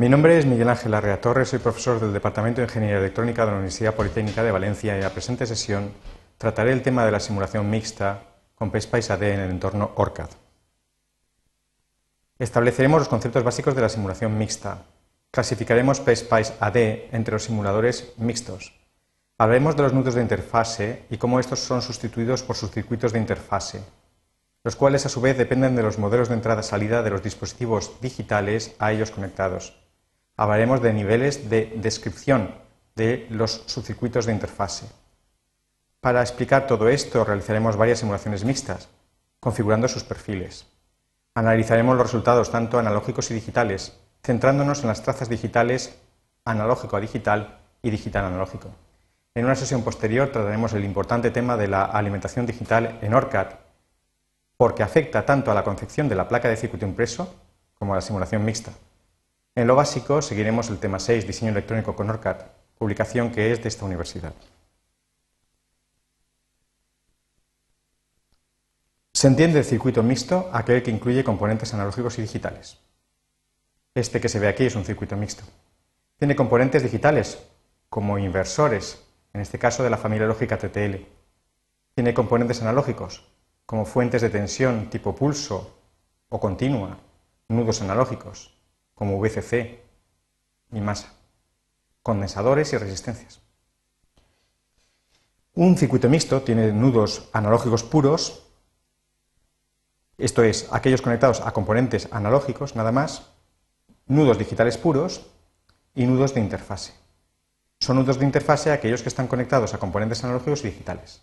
Mi nombre es Miguel Ángel Arrea Torres, soy profesor del Departamento de Ingeniería Electrónica de la Universidad Politécnica de Valencia y en la presente sesión trataré el tema de la simulación mixta con PSPICE AD en el entorno ORCAD. Estableceremos los conceptos básicos de la simulación mixta. Clasificaremos PSPICE AD entre los simuladores mixtos. Hablaremos de los nudos de interfase y cómo estos son sustituidos por sus circuitos de interfase, los cuales a su vez dependen de los modelos de entrada-salida de los dispositivos digitales a ellos conectados hablaremos de niveles de descripción de los subcircuitos de interfase. Para explicar todo esto realizaremos varias simulaciones mixtas, configurando sus perfiles. Analizaremos los resultados tanto analógicos y digitales, centrándonos en las trazas digitales analógico a digital y digital analógico. En una sesión posterior trataremos el importante tema de la alimentación digital en ORCAD, porque afecta tanto a la concepción de la placa de circuito impreso como a la simulación mixta. En lo básico seguiremos el tema 6, diseño electrónico con ORCAD, publicación que es de esta universidad. Se entiende el circuito mixto aquel que incluye componentes analógicos y digitales. Este que se ve aquí es un circuito mixto. Tiene componentes digitales, como inversores, en este caso de la familia lógica TTL. Tiene componentes analógicos, como fuentes de tensión tipo pulso o continua, nudos analógicos, como VCC y masa, condensadores y resistencias. Un circuito mixto tiene nudos analógicos puros, esto es, aquellos conectados a componentes analógicos nada más, nudos digitales puros y nudos de interfase. Son nudos de interfase aquellos que están conectados a componentes analógicos y digitales.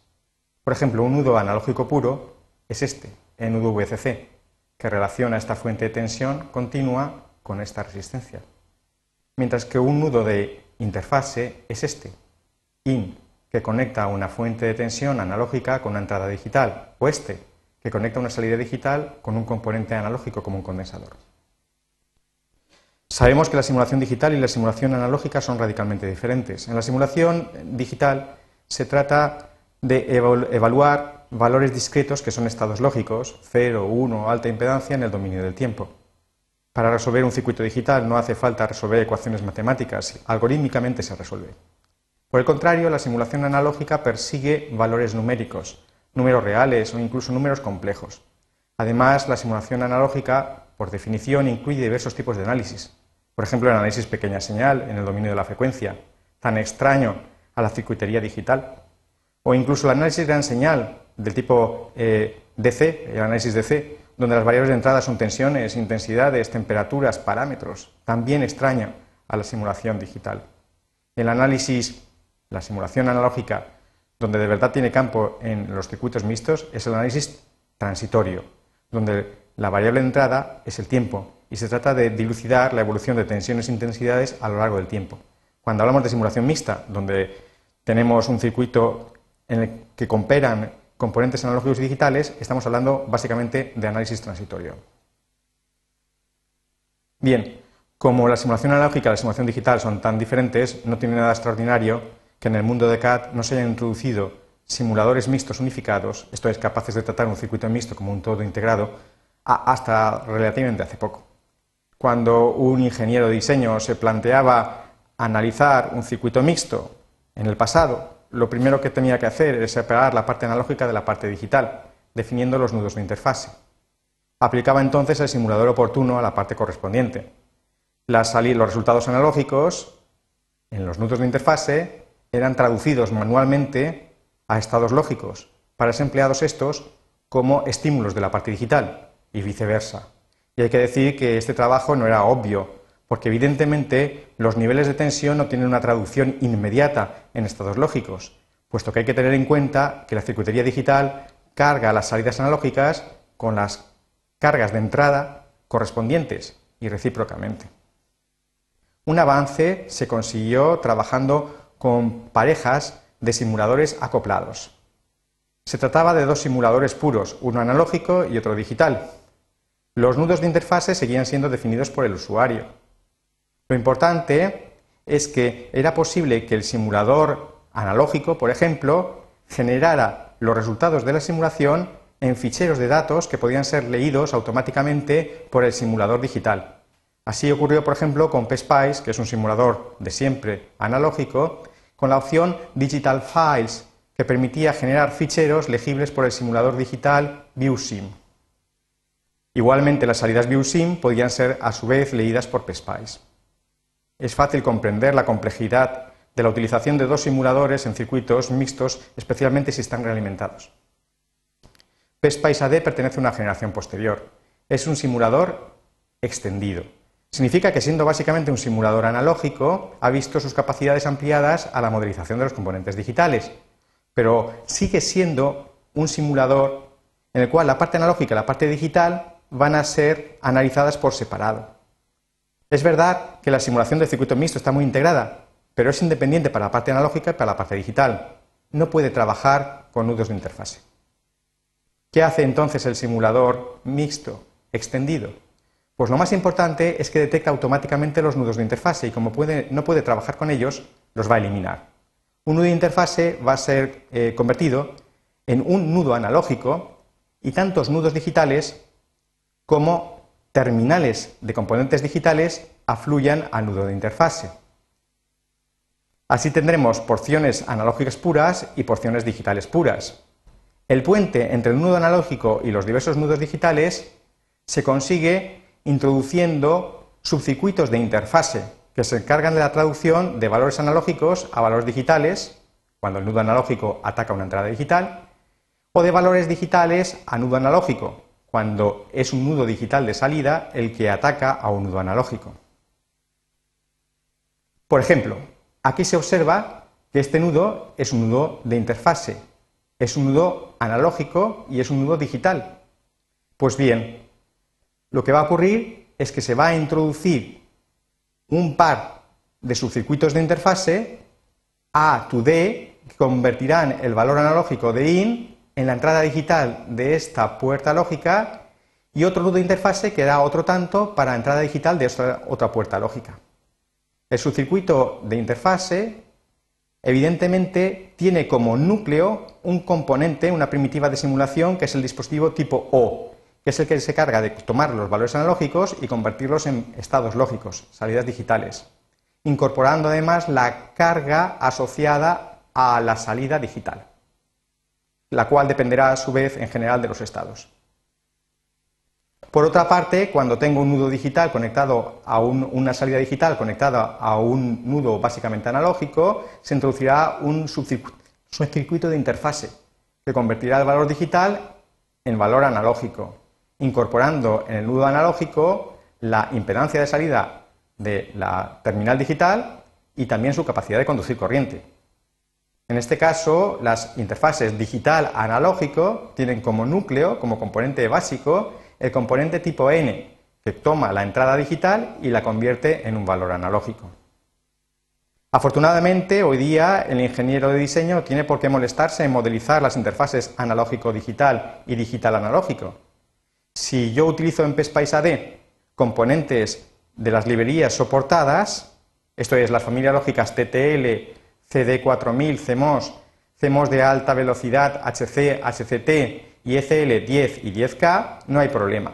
Por ejemplo, un nudo analógico puro es este, el nudo VCC, que relaciona esta fuente de tensión continua con esta resistencia. Mientras que un nudo de interfase es este, IN, que conecta una fuente de tensión analógica con una entrada digital, o este, que conecta una salida digital con un componente analógico como un condensador. Sabemos que la simulación digital y la simulación analógica son radicalmente diferentes. En la simulación digital se trata de evaluar valores discretos que son estados lógicos, 0, 1, alta impedancia en el dominio del tiempo. Para resolver un circuito digital no hace falta resolver ecuaciones matemáticas, algorítmicamente se resuelve. Por el contrario, la simulación analógica persigue valores numéricos, números reales o incluso números complejos. Además, la simulación analógica, por definición, incluye diversos tipos de análisis. Por ejemplo, el análisis pequeña señal en el dominio de la frecuencia, tan extraño a la circuitería digital. O incluso el análisis gran señal del tipo eh, DC, el análisis DC, donde las variables de entrada son tensiones, intensidades, temperaturas, parámetros, también extraña a la simulación digital. El análisis, la simulación analógica, donde de verdad tiene campo en los circuitos mixtos, es el análisis transitorio, donde la variable de entrada es el tiempo y se trata de dilucidar la evolución de tensiones e intensidades a lo largo del tiempo. Cuando hablamos de simulación mixta, donde tenemos un circuito en el que cooperan componentes analógicos y digitales, estamos hablando básicamente de análisis transitorio. Bien, como la simulación analógica y la simulación digital son tan diferentes, no tiene nada extraordinario que en el mundo de CAD no se hayan introducido simuladores mixtos unificados, esto es, capaces de tratar un circuito mixto como un todo integrado, hasta relativamente hace poco. Cuando un ingeniero de diseño se planteaba analizar un circuito mixto en el pasado lo primero que tenía que hacer es separar la parte analógica de la parte digital, definiendo los nudos de interfase. Aplicaba entonces el simulador oportuno a la parte correspondiente. los resultados analógicos en los nudos de interfase eran traducidos manualmente a estados lógicos, para ser empleados estos como estímulos de la parte digital y viceversa. Y hay que decir que este trabajo no era obvio, porque evidentemente los niveles de tensión no tienen una traducción inmediata en estados lógicos, puesto que hay que tener en cuenta que la circuitería digital carga las salidas analógicas con las cargas de entrada correspondientes y recíprocamente. Un avance se consiguió trabajando con parejas de simuladores acoplados. Se trataba de dos simuladores puros, uno analógico y otro digital. Los nudos de interfase seguían siendo definidos por el usuario, lo importante es que era posible que el simulador analógico, por ejemplo, generara los resultados de la simulación en ficheros de datos que podían ser leídos automáticamente por el simulador digital. Así ocurrió, por ejemplo, con PSPICE, que es un simulador de siempre analógico, con la opción Digital Files, que permitía generar ficheros legibles por el simulador digital ViewSim. Igualmente, las salidas ViewSim podían ser a su vez leídas por PSPICE. Es fácil comprender la complejidad de la utilización de dos simuladores en circuitos mixtos, especialmente si están realimentados. PSPICE AD pertenece a una generación posterior. Es un simulador extendido. Significa que siendo básicamente un simulador analógico, ha visto sus capacidades ampliadas a la modelización de los componentes digitales, pero sigue siendo un simulador en el cual la parte analógica y la parte digital van a ser analizadas por separado. Es verdad que la simulación del circuito mixto está muy integrada, pero es independiente para la parte analógica y para la parte digital. No puede trabajar con nudos de interfase. ¿Qué hace entonces el simulador mixto extendido? Pues lo más importante es que detecta automáticamente los nudos de interfase y como no puede trabajar con ellos, los va a eliminar. Un nudo de interfase va a ser eh, convertido en un nudo analógico y tantos nudos digitales como terminales de componentes digitales afluyan al nudo de interfase. Así tendremos porciones analógicas puras y porciones digitales puras. El puente entre el nudo analógico y los diversos nudos digitales se consigue introduciendo subcircuitos de interfase que se encargan de la traducción de valores analógicos a valores digitales, cuando el nudo analógico ataca una entrada digital, o de valores digitales a nudo analógico, cuando es un nudo digital de salida el que ataca a un nudo analógico. Por ejemplo, aquí se observa que este nudo es un nudo de interfase, es un nudo analógico y es un nudo digital. Pues bien, lo que va a ocurrir es que se va a introducir un par de subcircuitos de interfase A to D que convertirán el valor analógico de IN en la entrada digital de esta puerta lógica y otro nudo de interfase que da otro tanto para entrada digital de esta otra puerta lógica. El subcircuito de interfase evidentemente tiene como núcleo un componente, una primitiva de simulación que es el dispositivo tipo O, que es el que se carga de tomar los valores analógicos y convertirlos en estados lógicos, salidas digitales, incorporando además la carga asociada a la salida digital la cual dependerá a su vez en general de los estados. Por otra parte, cuando tengo un nudo digital conectado a una salida digital conectada a un nudo básicamente analógico, se introducirá un subcircuito de interfase que convertirá el valor digital en valor analógico, incorporando en el nudo analógico la impedancia de salida de la terminal digital y también su capacidad de conducir corriente. En este caso, las interfaces digital-analógico tienen como núcleo, como componente básico, el componente tipo N, que toma la entrada digital y la convierte en un valor analógico. Afortunadamente, hoy día el ingeniero de diseño tiene por qué molestarse en modelizar las interfaces analógico-digital y digital-analógico. Si yo utilizo en PSPICE AD componentes de las librerías soportadas, esto es, las familias lógicas TTL, CD4000, CMOS, CMOS de alta velocidad, HC, HCT y ECL10 y 10K, no hay problema.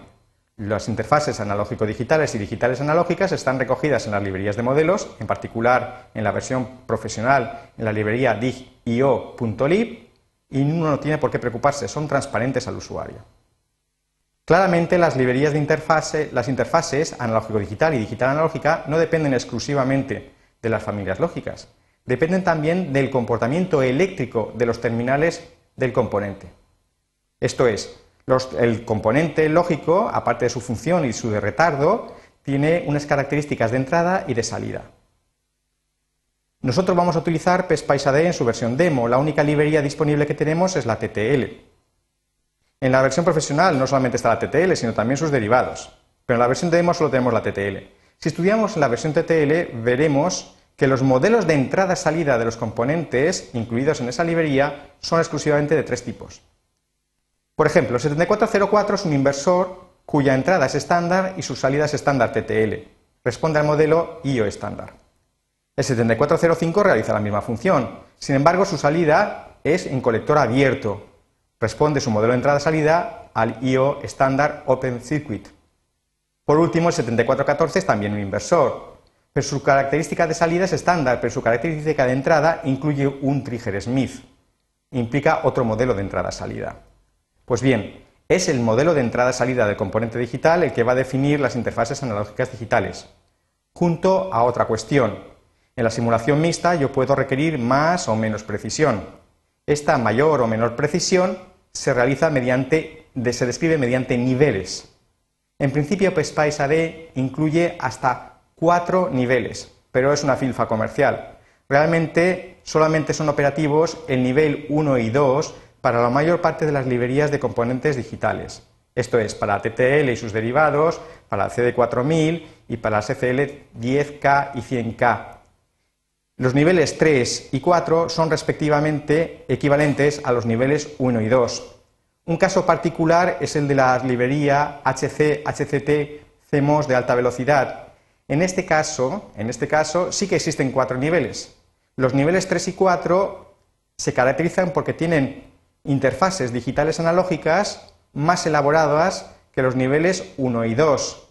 Las interfaces analógico-digitales y digitales analógicas están recogidas en las librerías de modelos, en particular en la versión profesional en la librería dig.io.lib, y uno no tiene por qué preocuparse, son transparentes al usuario. Claramente las librerías de interfase, las interfaces analógico-digital y digital-analógica no dependen exclusivamente de las familias lógicas, dependen también del comportamiento eléctrico de los terminales del componente. Esto es, el componente lógico, aparte de su función y su retardo, tiene unas características de entrada y de salida. Nosotros vamos a utilizar PSPICE-AD en su versión demo. La única librería disponible que tenemos es la TTL. En la versión profesional no solamente está la TTL, sino también sus derivados. Pero en la versión demo solo tenemos la TTL. Si estudiamos la versión TTL, veremos que los modelos de entrada-salida de los componentes incluidos en esa librería son exclusivamente de tres tipos. Por ejemplo, el 7404 es un inversor cuya entrada es estándar y su salida es estándar TTL. Responde al modelo IO estándar. El 7405 realiza la misma función, sin embargo su salida es en colector abierto. Responde su modelo de entrada-salida al IO estándar Open Circuit. Por último, el 7414 es también un inversor, pero su característica de salida es estándar, pero su característica de entrada incluye un trigger Smith. Implica otro modelo de entrada-salida. Pues bien, es el modelo de entrada-salida del componente digital el que va a definir las interfaces analógicas digitales, junto a otra cuestión. En la simulación mixta yo puedo requerir más o menos precisión. Esta mayor o menor precisión se realiza mediante, se describe mediante niveles. En principio, PSPICE AD incluye hasta cuatro niveles, pero es una filfa comercial. Realmente solamente son operativos el nivel 1 y 2 para la mayor parte de las librerías de componentes digitales. Esto es, para TTL y sus derivados, para CD4000 y para CCL 10K y 100K. Los niveles 3 y 4 son respectivamente equivalentes a los niveles 1 y 2. Un caso particular es el de la librería HC, HCT, CMOS de alta velocidad. En este caso, en este caso sí que existen cuatro niveles. Los niveles 3 y 4 se caracterizan porque tienen interfaces digitales analógicas más elaboradas que los niveles 1 y 2.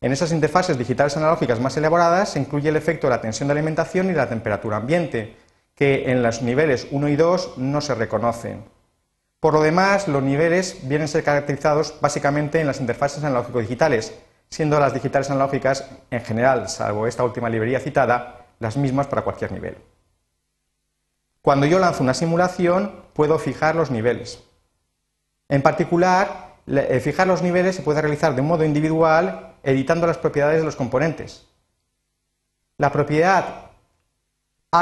En esas interfaces digitales analógicas más elaboradas se incluye el efecto de la tensión de alimentación y la temperatura ambiente, que en los niveles 1 y 2 no se reconocen. Por lo demás, los niveles vienen a ser caracterizados básicamente en las interfaces analógico-digitales, siendo las digitales analógicas, en general, salvo esta última librería citada, las mismas para cualquier nivel. Cuando yo lanzo una simulación, puedo fijar los niveles. En particular, eh, fijar los niveles se puede realizar de un modo individual editando las propiedades de los componentes. La propiedad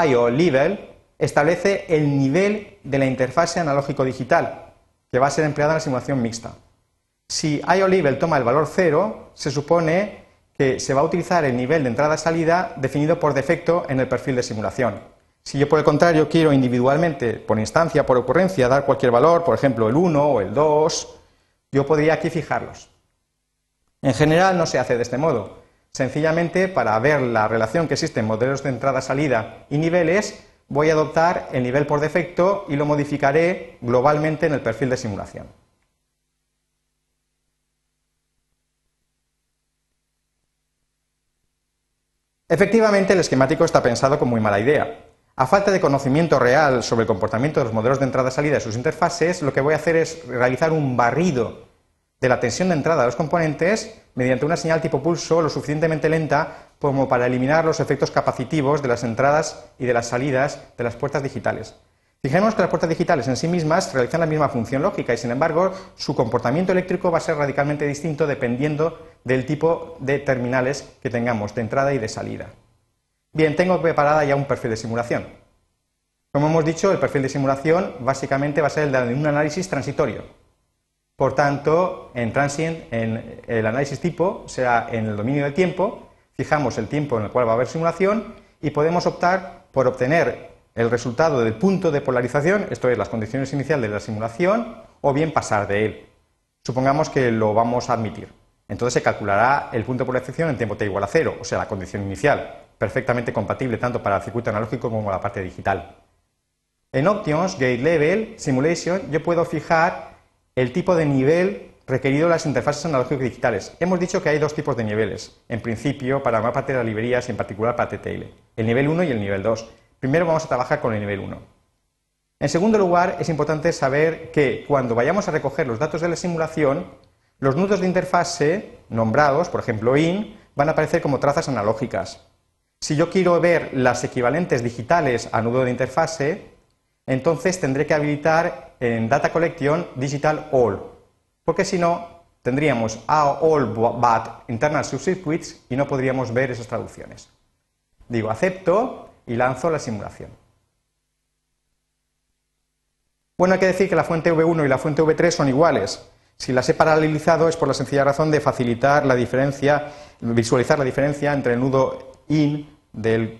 IO level establece el nivel de la interfase analógico-digital, que va a ser empleada en la simulación mixta. Si IO level toma el valor 0, se supone que se va a utilizar el nivel de entrada-salida definido por defecto en el perfil de simulación. Si yo, por el contrario, quiero individualmente, por instancia, por ocurrencia, dar cualquier valor, por ejemplo, el 1 o el 2, yo podría aquí fijarlos. En general no se hace de este modo. Sencillamente, para ver la relación que existe en modelos de entrada-salida y niveles, voy a adoptar el nivel por defecto y lo modificaré globalmente en el perfil de simulación. Efectivamente, el esquemático está pensado con muy mala idea. A falta de conocimiento real sobre el comportamiento de los modelos de entrada-salida y sus interfaces, lo que voy a hacer es realizar un barrido de la tensión de entrada de los componentes mediante una señal tipo pulso lo suficientemente lenta como para eliminar los efectos capacitivos de las entradas y de las salidas de las puertas digitales. Fijemos que las puertas digitales en sí mismas realizan la misma función lógica y, sin embargo, su comportamiento eléctrico va a ser radicalmente distinto dependiendo del tipo de terminales que tengamos, de entrada y de salida. Bien, tengo preparada ya un perfil de simulación. Como hemos dicho, el perfil de simulación básicamente va a ser el de un análisis transitorio. Por tanto, en transient, en el análisis tipo, será en el dominio del tiempo, fijamos el tiempo en el cual va a haber simulación y podemos optar por obtener el resultado del punto de polarización, esto es, las condiciones iniciales de la simulación, o bien pasar de él. Supongamos que lo vamos a admitir. Entonces se calculará el punto de polarización en tiempo t igual a cero, o sea, la condición inicial, perfectamente compatible tanto para el circuito analógico como la parte digital. En Options, Gate Level, Simulation, yo puedo fijar el tipo de nivel requerido de las interfaces analógicas digitales. Hemos dicho que hay dos tipos de niveles, en principio para una parte de las librerías y en particular para TTL, el nivel 1 y el nivel 2. Primero vamos a trabajar con el nivel 1. En segundo lugar, es importante saber que cuando vayamos a recoger los datos de la simulación, los nudos de interfase nombrados, por ejemplo IN, van a aparecer como trazas analógicas. Si yo quiero ver las equivalentes digitales a nudo de interfase, entonces tendré que habilitar en Data Collection Digital All, porque si no tendríamos a all but internal subcircuits y no podríamos ver esas traducciones. Digo acepto y lanzo la simulación. Bueno, hay que decir que la fuente V1 y la fuente V3 son iguales. Si las he paralelizado es por la sencilla razón de facilitar la diferencia, visualizar la diferencia entre el nudo IN del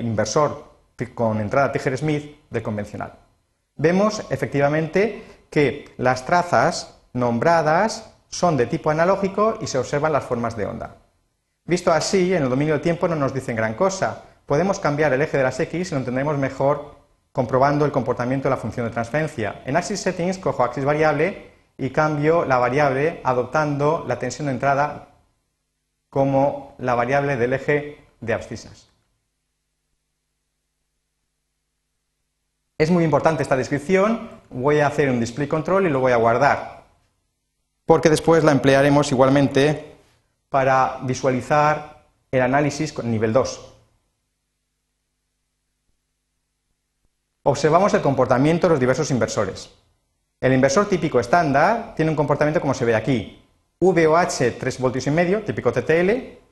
inversor con entrada Tiger-Smith de convencional. Vemos efectivamente que las trazas nombradas son de tipo analógico y se observan las formas de onda. Visto así, en el dominio del tiempo no nos dicen gran cosa. Podemos cambiar el eje de las X y lo entendremos mejor comprobando el comportamiento de la función de transferencia. En Axis Settings cojo Axis variable y cambio la variable adoptando la tensión de entrada como la variable del eje de abscisas. Es muy importante esta descripción, voy a hacer un display control y lo voy a guardar, porque después la emplearemos igualmente para visualizar el análisis con nivel 2. Observamos el comportamiento de los diversos inversores. El inversor típico estándar tiene un comportamiento como se ve aquí. VOH 3 voltios y medio, típico TTL,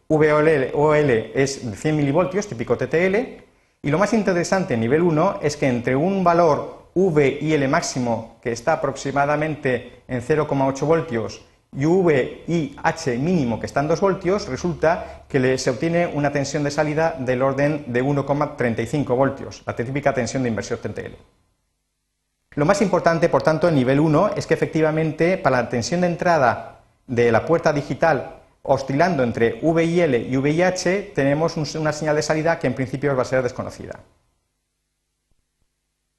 VOL es 100 milivoltios, típico TTL, y lo más interesante en nivel 1 es que entre un valor V y L máximo, que está aproximadamente en 0,8 voltios, y V y H mínimo, que está en 2 voltios, resulta que se obtiene una tensión de salida del orden de 1,35 voltios, la típica tensión de inversión TTL. Lo más importante, por tanto, en nivel 1 es que efectivamente para la tensión de entrada de la puerta digital oscilando entre V y L y V y H, tenemos una señal de salida que en principio va a ser desconocida.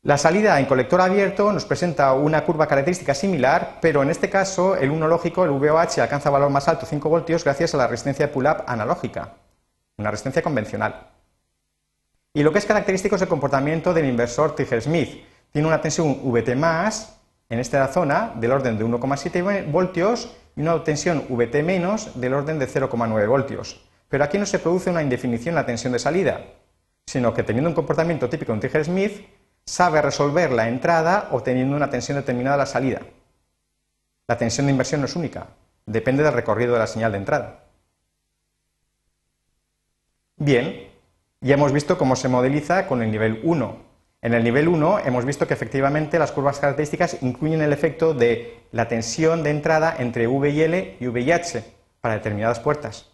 La salida en colector abierto nos presenta una curva característica similar, pero en este caso el 1 lógico, el VOH, alcanza valor más alto, 5 voltios, gracias a la resistencia de pull-up analógica, una resistencia convencional. Y lo que es característico es el comportamiento del inversor Tiger-Smith. Tiene una tensión VT más en esta zona del orden de 1,7 voltios y una tensión VT menos del orden de 0,9 voltios. Pero aquí no se produce una indefinición en la tensión de salida, sino que teniendo un comportamiento típico de un Tiger-Smith, sabe resolver la entrada obteniendo una tensión determinada a la salida. La tensión de inversión no es única, depende del recorrido de la señal de entrada. Bien, ya hemos visto cómo se modeliza con el nivel 1. En el nivel 1 hemos visto que efectivamente las curvas características incluyen el efecto de la tensión de entrada entre V y L y V y H para determinadas puertas.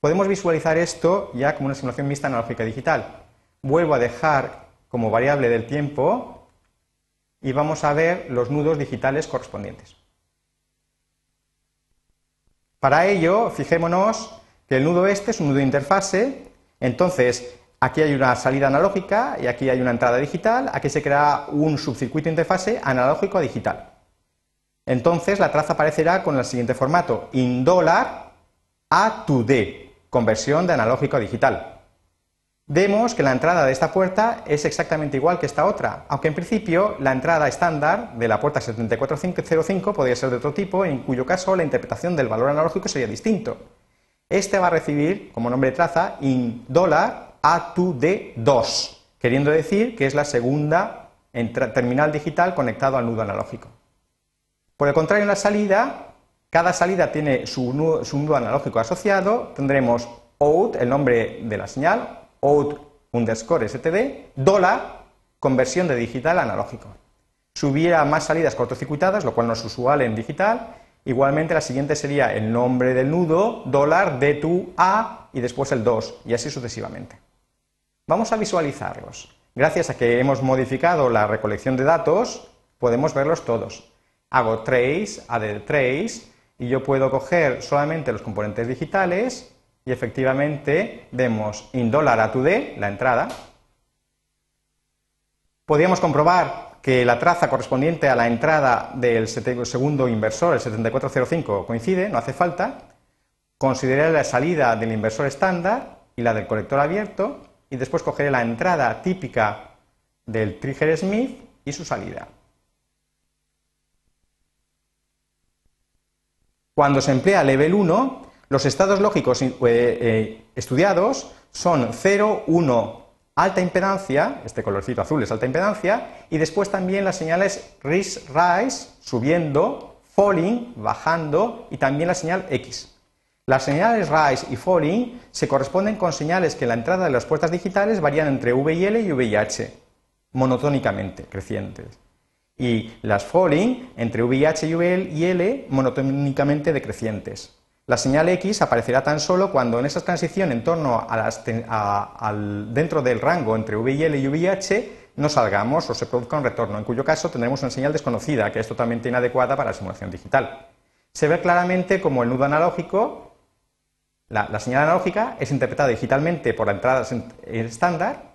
Podemos visualizar esto ya como una simulación mixta analógica digital. Vuelvo a dejar como variable del tiempo y vamos a ver los nudos digitales correspondientes. Para ello, fijémonos que el nudo este es un nudo de interfase, entonces aquí hay una salida analógica y aquí hay una entrada digital, aquí se crea un subcircuito de interfase analógico a digital. Entonces la traza aparecerá con el siguiente formato, in dólar A to D, conversión de analógico a digital vemos que la entrada de esta puerta es exactamente igual que esta otra, aunque en principio la entrada estándar de la puerta 7405 podría ser de otro tipo, en cuyo caso la interpretación del valor analógico sería distinto. Este va a recibir como nombre de traza in dólar A2D2, queriendo decir que es la segunda terminal digital conectado al nudo analógico. Por el contrario, en la salida, cada salida tiene su nudo, su nudo analógico asociado, tendremos out, el nombre de la señal, out underscore std, dólar, conversión de digital a analógico. Si hubiera más salidas cortocircuitadas, lo cual no es usual en digital, igualmente la siguiente sería el nombre del nudo, dólar, d 2 a y después el 2, y así sucesivamente. Vamos a visualizarlos. Gracias a que hemos modificado la recolección de datos, podemos verlos todos. Hago trace, add trace, y yo puedo coger solamente los componentes digitales y efectivamente vemos in dólar a to d, la entrada. Podríamos comprobar que la traza correspondiente a la entrada del segundo inversor, el 7405, coincide, no hace falta. Consideraré la salida del inversor estándar y la del colector abierto y después cogeré la entrada típica del Trigger Smith y su salida. Cuando se emplea level 1, los estados lógicos eh, eh, estudiados son 0, 1, alta impedancia, este colorcito azul es alta impedancia, y después también las señales rise, rise, subiendo, falling, bajando, y también la señal X. Las señales rise y falling se corresponden con señales que en la entrada de las puertas digitales varían entre V y L y V y H, monotónicamente crecientes. Y las falling entre VIH y L monotónicamente decrecientes. La señal X aparecerá tan solo cuando en esa transición en torno a dentro del rango entre VIL y VIH no salgamos o se produzca un retorno, en cuyo caso tendremos una señal desconocida que es totalmente inadecuada para la simulación digital. Se ve claramente como el nudo analógico, la, señal analógica es interpretada digitalmente por la entrada estándar,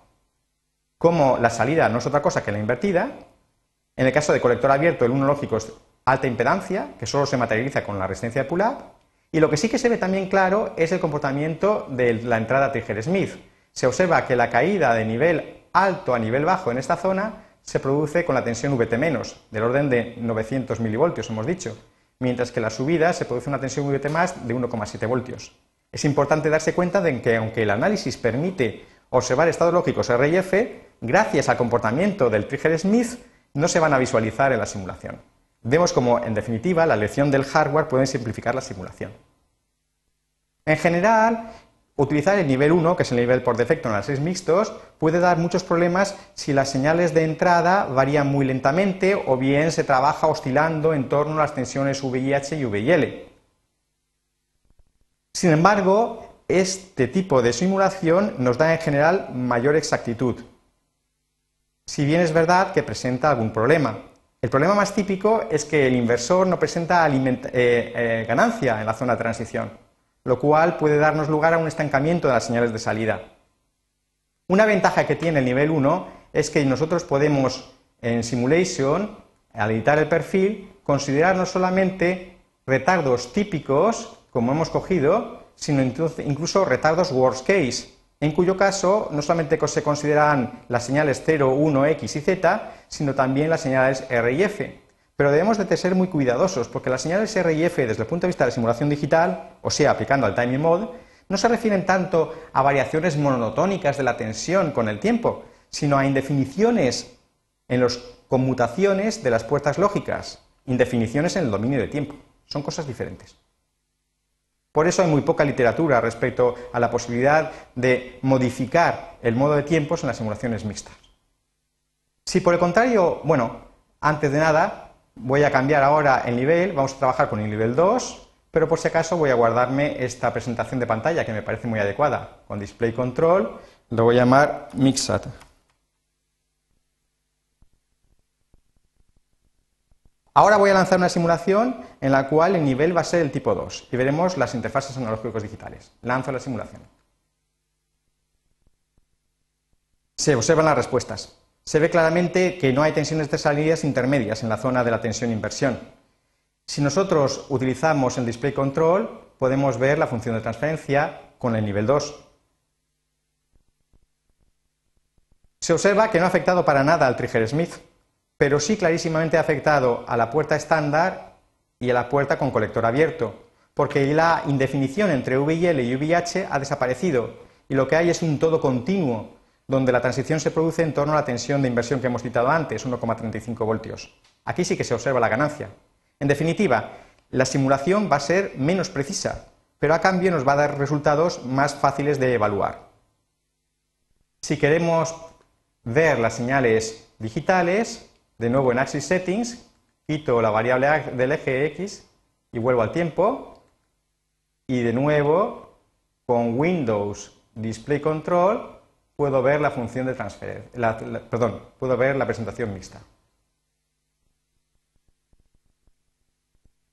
como la salida no es otra cosa que la invertida. En el caso de colector abierto, el 1 lógico es alta impedancia, que solo se materializa con la resistencia de pull-up, Y lo que sí que se ve también claro es el comportamiento de la entrada Trigger-Smith. Se observa que la caída de nivel alto a nivel bajo en esta zona se produce con la tensión Vt-, del orden de 900 milivoltios, hemos dicho, mientras que la subida se produce una tensión Vt de 1,7 voltios. Es importante darse cuenta de que aunque el análisis permite observar estados lógicos R y F, gracias al comportamiento del trigger Smith no se van a visualizar en la simulación. Vemos como, en definitiva, la elección del hardware puede simplificar la simulación. En general, utilizar el nivel 1, que es el nivel por defecto en análisis mixtos, puede dar muchos problemas si las señales de entrada varían muy lentamente o bien se trabaja oscilando en torno a las tensiones VIH y VIL. Sin embargo, este tipo de simulación nos da en general mayor exactitud, si bien es verdad que presenta algún problema. El problema más típico es que el inversor no presenta eh, eh, ganancia en la zona de transición, lo cual puede darnos lugar a un estancamiento de las señales de salida. Una ventaja que tiene el nivel 1 es que nosotros podemos en Simulation, al editar el perfil, considerar no solamente retardos típicos, como hemos cogido, sino incluso retardos worst case, en cuyo caso no solamente se consideran las señales 0, 1, X y Z, sino también las señales R y F. Pero debemos de ser muy cuidadosos, porque las señales R y F, desde el punto de vista de la simulación digital, o sea, aplicando al timing mode, no se refieren tanto a variaciones monotónicas de la tensión con el tiempo, sino a indefiniciones en las conmutaciones de las puertas lógicas, indefiniciones en el dominio de tiempo. Son cosas diferentes. Por eso hay muy poca literatura respecto a la posibilidad de modificar el modo de tiempos en las simulaciones mixtas. Si por el contrario, bueno, antes de nada, voy a cambiar ahora el nivel, vamos a trabajar con el nivel 2, pero por si acaso voy a guardarme esta presentación de pantalla que me parece muy adecuada, con display control, lo voy a llamar Mixat. Ahora voy a lanzar una simulación en la cual el nivel va a ser el tipo 2 y veremos las interfaces analógicos digitales. Lanzo la simulación. Se observan las respuestas. Se ve claramente que no hay tensiones de salidas intermedias en la zona de la tensión inversión. Si nosotros utilizamos el display control, podemos ver la función de transferencia con el nivel 2. Se observa que no ha afectado para nada al trigger Smith pero sí clarísimamente ha afectado a la puerta estándar y a la puerta con colector abierto, porque la indefinición entre VIL y VIH ha desaparecido y lo que hay es un todo continuo, donde la transición se produce en torno a la tensión de inversión que hemos citado antes, 1,35 voltios. Aquí sí que se observa la ganancia. En definitiva, la simulación va a ser menos precisa, pero a cambio nos va a dar resultados más fáciles de evaluar. Si queremos ver las señales digitales, de nuevo en Axis Settings, quito la variable del eje X y vuelvo al tiempo. Y de nuevo, con Windows Display Control, puedo ver la función de transferencia, perdón, puedo ver la presentación mixta.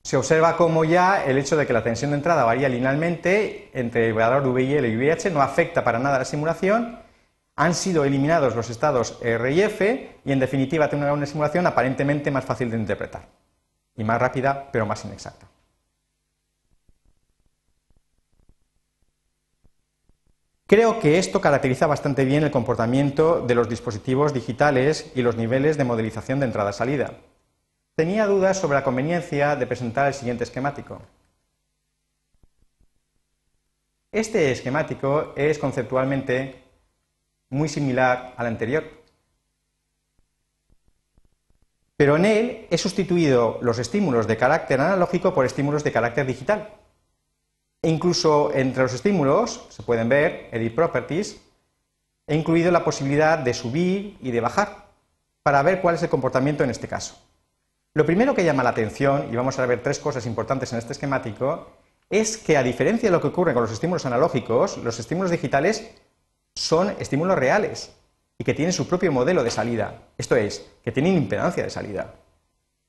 Se observa como ya el hecho de que la tensión de entrada varía linealmente entre el valor VIL y VIH no afecta para nada la simulación han sido eliminados los estados R y F y en definitiva tengo una simulación aparentemente más fácil de interpretar y más rápida pero más inexacta. Creo que esto caracteriza bastante bien el comportamiento de los dispositivos digitales y los niveles de modelización de entrada-salida. Tenía dudas sobre la conveniencia de presentar el siguiente esquemático. Este esquemático es conceptualmente muy similar al anterior. Pero en él he sustituido los estímulos de carácter analógico por estímulos de carácter digital. E incluso entre los estímulos, se pueden ver, Edit Properties, he incluido la posibilidad de subir y de bajar, para ver cuál es el comportamiento en este caso. Lo primero que llama la atención, y vamos a ver tres cosas importantes en este esquemático, es que a diferencia de lo que ocurre con los estímulos analógicos, los estímulos digitales son estímulos reales y que tienen su propio modelo de salida, esto es, que tienen impedancia de salida.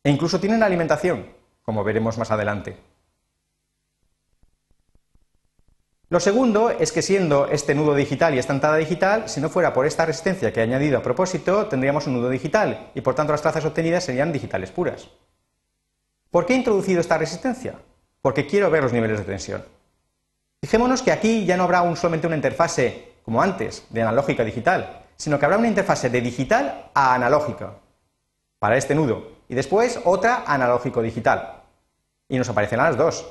E incluso tienen alimentación, como veremos más adelante. Lo segundo es que siendo este nudo digital y esta entrada digital, si no fuera por esta resistencia que he añadido a propósito, tendríamos un nudo digital y por tanto las trazas obtenidas serían digitales puras. ¿Por qué he introducido esta resistencia? porque quiero ver los niveles de tensión. Fijémonos que aquí ya no habrá un, solamente una interfase, como antes, de analógica a digital, sino que habrá una interfase de digital a analógica para este nudo, y después otra analógico-digital. Y nos aparecerán las dos.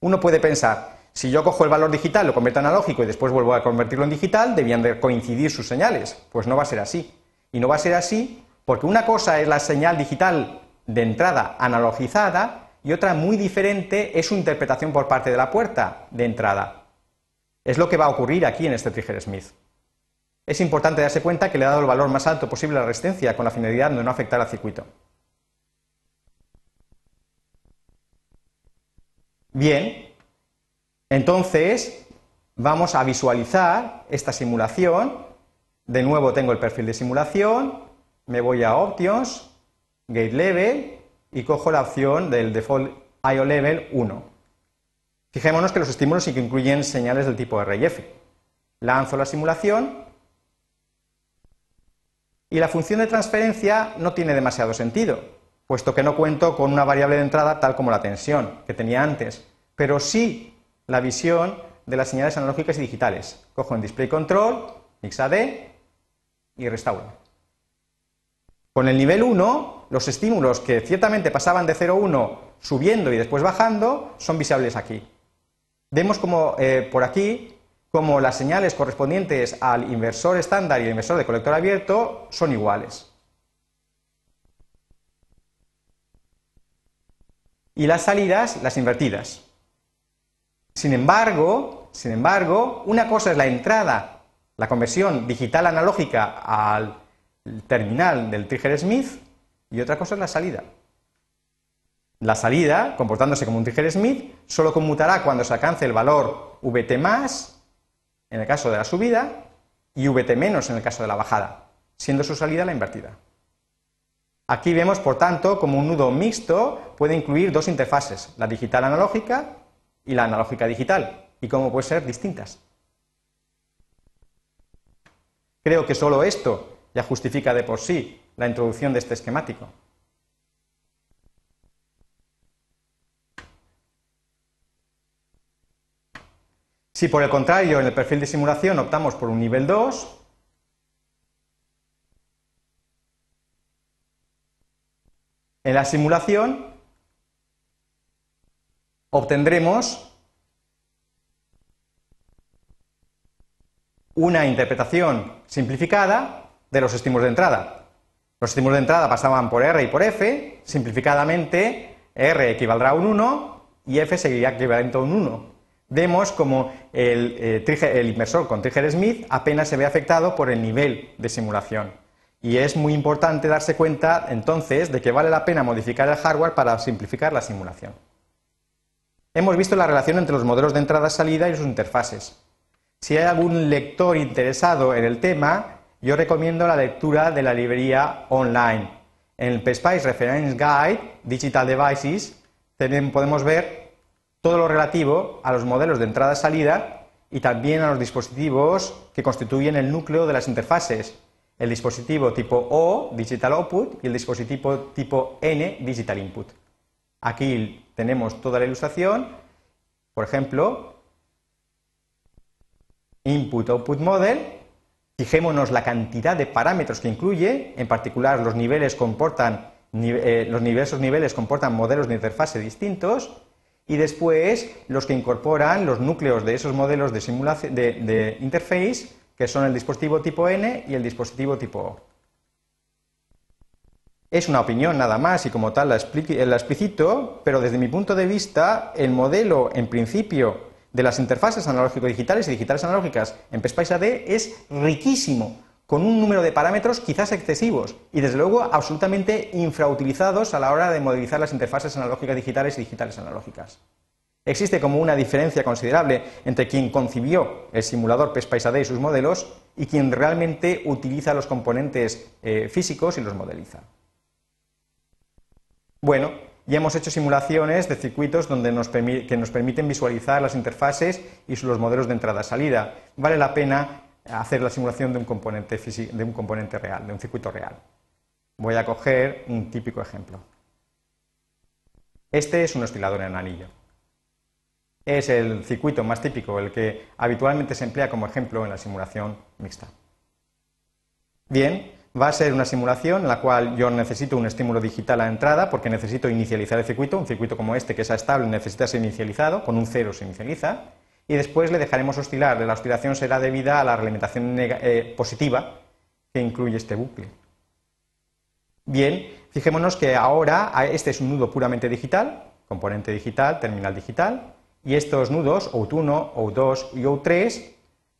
Uno puede pensar, si yo cojo el valor digital, lo convierto en analógico y después vuelvo a convertirlo en digital, debían de coincidir sus señales. Pues no va a ser así. Y no va a ser así porque una cosa es la señal digital de entrada analogizada y otra muy diferente es su interpretación por parte de la puerta de entrada. Es lo que va a ocurrir aquí en este Trigger Smith. Es importante darse cuenta que le he dado el valor más alto posible a la resistencia con la finalidad de no afectar al circuito. Bien, entonces vamos a visualizar esta simulación. De nuevo tengo el perfil de simulación, me voy a Options, Gate Level y cojo la opción del Default IO Level 1. Fijémonos que los estímulos sí que incluyen señales del tipo RF. Lanzo la simulación y la función de transferencia no tiene demasiado sentido, puesto que no cuento con una variable de entrada tal como la tensión que tenía antes, pero sí la visión de las señales analógicas y digitales. Cojo en Display Control, AD y restauro. Con el nivel 1, los estímulos que ciertamente pasaban de 0 a 1 subiendo y después bajando son visibles aquí. Vemos como eh, por aquí como las señales correspondientes al inversor estándar y el inversor de colector abierto son iguales. Y las salidas, las invertidas. Sin embargo, sin embargo, una cosa es la entrada, la conversión digital analógica al terminal del Trigger Smith y otra cosa es la salida. La salida, comportándose como un Trigger Smith, solo conmutará cuando se alcance el valor VT más en el caso de la subida y VT menos en el caso de la bajada, siendo su salida la invertida. Aquí vemos, por tanto, como un nudo mixto puede incluir dos interfaces, la digital analógica y la analógica digital, y cómo pueden ser distintas. Creo que solo esto ya justifica de por sí la introducción de este esquemático. Si por el contrario en el perfil de simulación optamos por un nivel 2, en la simulación obtendremos una interpretación simplificada de los estímulos de entrada. Los estímulos de entrada pasaban por R y por F, simplificadamente R equivaldrá a un 1 y F seguiría equivalente a un 1 vemos como eh, el, inversor con Trigger Smith apenas se ve afectado por el nivel de simulación. Y es muy importante darse cuenta entonces de que vale la pena modificar el hardware para simplificar la simulación. Hemos visto la relación entre los modelos de entrada-salida y sus interfaces. Si hay algún lector interesado en el tema, yo recomiendo la lectura de la librería online. En el PSPICE Reference Guide Digital Devices podemos ver todo lo relativo a los modelos de entrada-salida y también a los dispositivos que constituyen el núcleo de las interfaces, el dispositivo tipo O, Digital Output, y el dispositivo tipo N, Digital Input. Aquí tenemos toda la ilustración, por ejemplo, Input Output Model, fijémonos la cantidad de parámetros que incluye, en particular los niveles comportan, eh, los diversos niveles comportan modelos de interfase distintos, y después los que incorporan los núcleos de esos modelos de, simulación, de, interface, que son el dispositivo tipo N y el dispositivo tipo O. Es una opinión nada más y como tal la, la explicito, pero desde mi punto de vista, el modelo en principio de las interfaces analógico-digitales y digitales analógicas en PSPICE AD es riquísimo con un número de parámetros quizás excesivos y desde luego absolutamente infrautilizados a la hora de modelizar las interfaces analógicas digitales y digitales analógicas. Existe como una diferencia considerable entre quien concibió el simulador PES AD y sus modelos y quien realmente utiliza los componentes eh, físicos y los modeliza. Bueno, ya hemos hecho simulaciones de circuitos donde que nos permiten visualizar las interfaces y los modelos de entrada-salida. Vale la pena hacer la simulación de un componente, real, de un circuito real. Voy a coger un típico ejemplo. Este es un oscilador en anillo. es el circuito más típico, el que habitualmente se emplea como ejemplo en la simulación mixta. Bien, va a ser una simulación en la cual yo necesito un estímulo digital a entrada porque necesito inicializar el circuito, un circuito como este que es estable necesita ser inicializado, con un cero se inicializa, y después le dejaremos oscilar. La oscilación será debida a la realimentación eh, positiva que incluye este bucle. Bien, fijémonos que ahora este es un nudo puramente digital, componente digital, terminal digital, y estos nudos, OUT1, OUT2 y OUT3,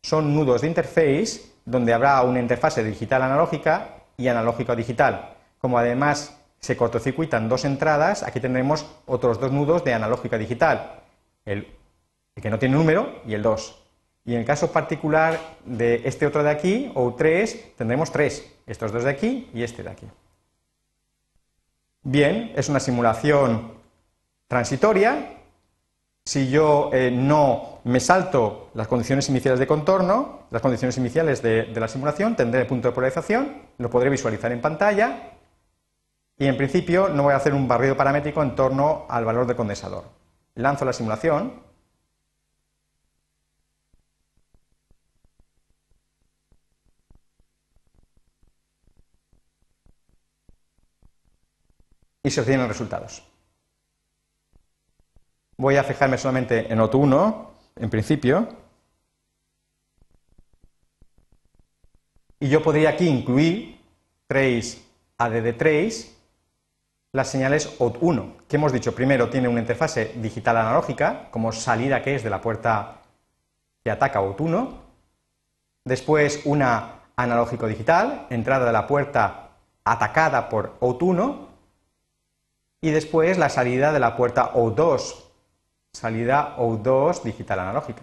son nudos de interface donde habrá una interfase digital analógica y analógico digital. Como además se cortocircuitan dos entradas, aquí tendremos otros dos nudos de analógica digital, el, el que no tiene número y el 2. Y en el caso particular de este otro de aquí, OUT3, tendremos tres, estos dos de aquí y este de aquí. Bien, es una simulación transitoria. Si yo eh, no me salto las condiciones iniciales de contorno, las condiciones iniciales de, de la simulación, tendré el punto de polarización, lo podré visualizar en pantalla y en principio no voy a hacer un barrido paramétrico en torno al valor del condensador. Lanzo la simulación y se obtienen resultados. Voy a fijarme solamente en OT1, en principio, y yo podría aquí incluir trace ADD trace las señales OT1, que hemos dicho primero tiene una interfase digital analógica, como salida que es de la puerta que ataca OT1, después una analógico digital, entrada de la puerta atacada por OT1, y después la salida de la puerta O2, salida O2 digital analógica.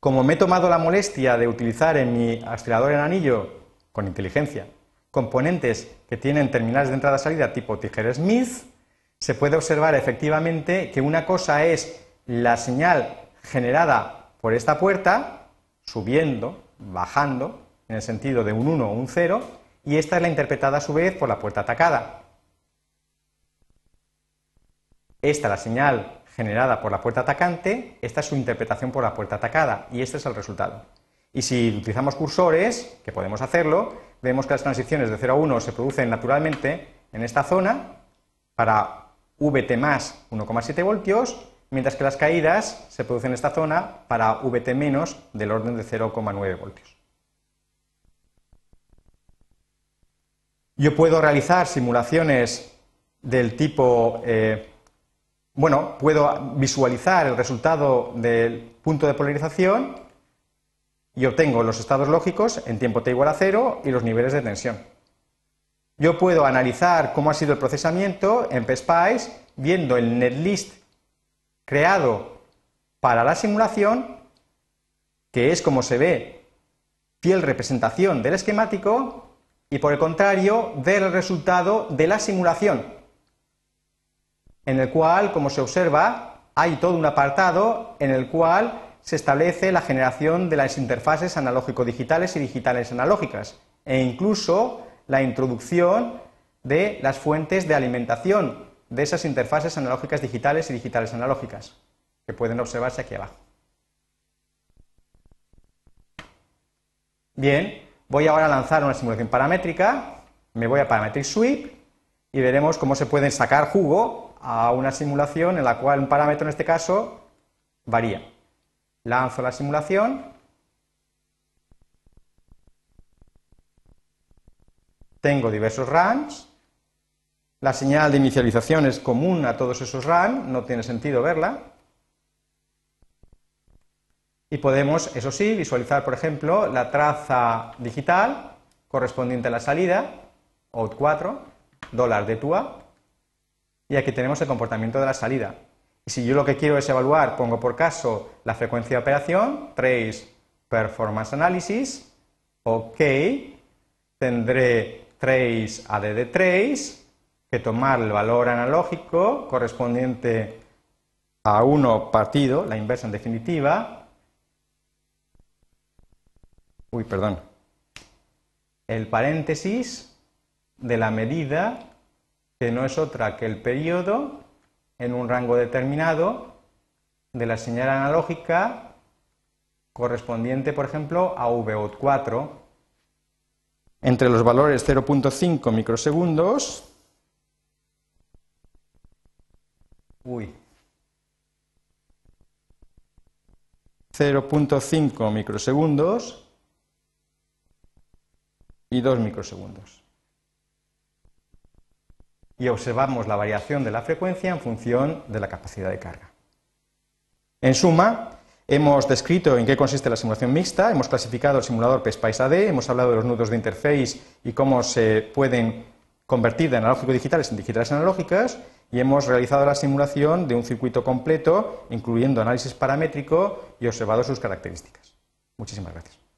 Como me he tomado la molestia de utilizar en mi acelerador en anillo, con inteligencia, componentes que tienen terminales de entrada-salida tipo Tiger-Smith, se puede observar efectivamente que una cosa es la señal generada por esta puerta, subiendo, bajando, en el sentido de un 1 o un 0, y esta es la interpretada a su vez por la puerta atacada. Esta es la señal generada por la puerta atacante, esta es su interpretación por la puerta atacada y este es el resultado. Y si utilizamos cursores, que podemos hacerlo, vemos que las transiciones de 0 a 1 se producen naturalmente en esta zona para Vt más 1,7 voltios, mientras que las caídas se producen en esta zona para Vt menos del orden de 0,9 voltios. Yo puedo realizar simulaciones del tipo, eh, bueno, puedo visualizar el resultado del punto de polarización y obtengo los estados lógicos en tiempo t igual a cero y los niveles de tensión. Yo puedo analizar cómo ha sido el procesamiento en PSPICE viendo el netlist creado para la simulación, que es como se ve fiel representación del esquemático, y por el contrario, ver el resultado de la simulación, en el cual, como se observa, hay todo un apartado en el cual se establece la generación de las interfaces analógico-digitales y digitales analógicas, e incluso la introducción de las fuentes de alimentación de esas interfaces analógicas digitales y digitales analógicas, que pueden observarse aquí abajo. Bien, Voy ahora a lanzar una simulación paramétrica, me voy a Parametric Sweep y veremos cómo se puede sacar jugo a una simulación en la cual un parámetro, en este caso, varía. Lanzo la simulación. Tengo diversos runs. La señal de inicialización es común a todos esos runs, no tiene sentido verla. Y podemos, eso sí, visualizar, por ejemplo, la traza digital correspondiente a la salida, OUT4, dólar de TUA, y aquí tenemos el comportamiento de la salida. Y si yo lo que quiero es evaluar, pongo por caso la frecuencia de operación, trace performance analysis, ok, tendré trace ADD trace, que tomar el valor analógico correspondiente a 1 partido, la inversa en definitiva, uy, perdón, el paréntesis de la medida que no es otra que el periodo en un rango determinado de la señal analógica correspondiente, por ejemplo, a VO4 entre los valores 0.5 microsegundos uy 0.5 microsegundos y 2 microsegundos. Y observamos la variación de la frecuencia en función de la capacidad de carga. En suma, hemos descrito en qué consiste la simulación mixta, hemos clasificado el simulador PSPICE AD, hemos hablado de los nudos de interface y cómo se pueden convertir de analógico digitales en digitales analógicas y hemos realizado la simulación de un circuito completo, incluyendo análisis paramétrico y observado sus características. Muchísimas gracias.